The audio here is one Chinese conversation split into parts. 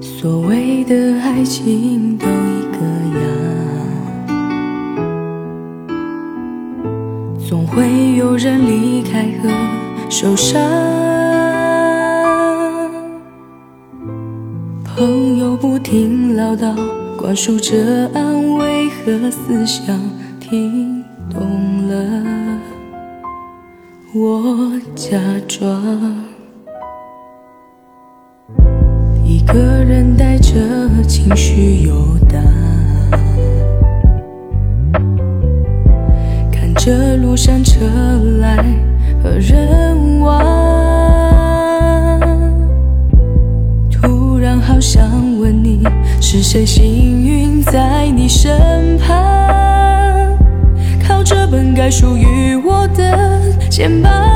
所谓的爱情都一个样，总会有人离开和受伤。朋友不停唠叨，灌输着安慰和思想，听懂了，我假装。个人带着情绪游荡，看着路上车来和人往，突然好想问你，是谁幸运在你身旁，靠着本该属于我的肩膀。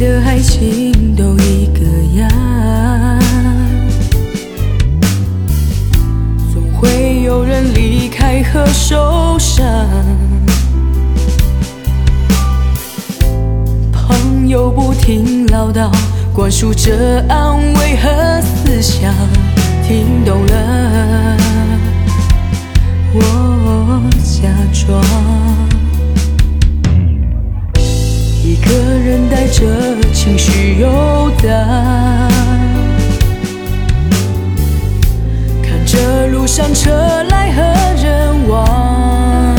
的爱情都一个样，总会有人离开和受伤。朋友不停唠叨，灌输着安慰和思想，听懂了，带着情绪游荡，看着路上车来和人往，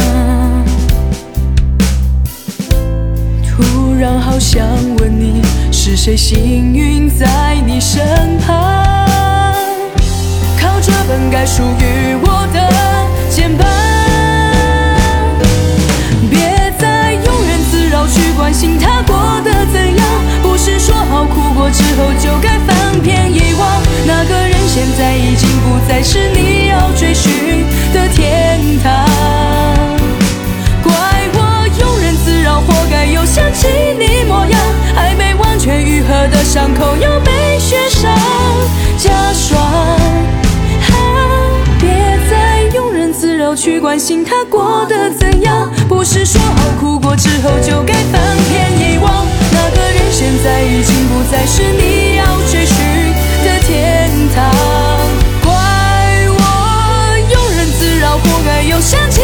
突然好想问你，是谁幸运在你身旁，靠着本该属于去关心他过得怎样不是说好哭过之后就该翻篇遗忘那个人现在已经不再是你要追寻的天堂。怪我庸人自扰活该又想起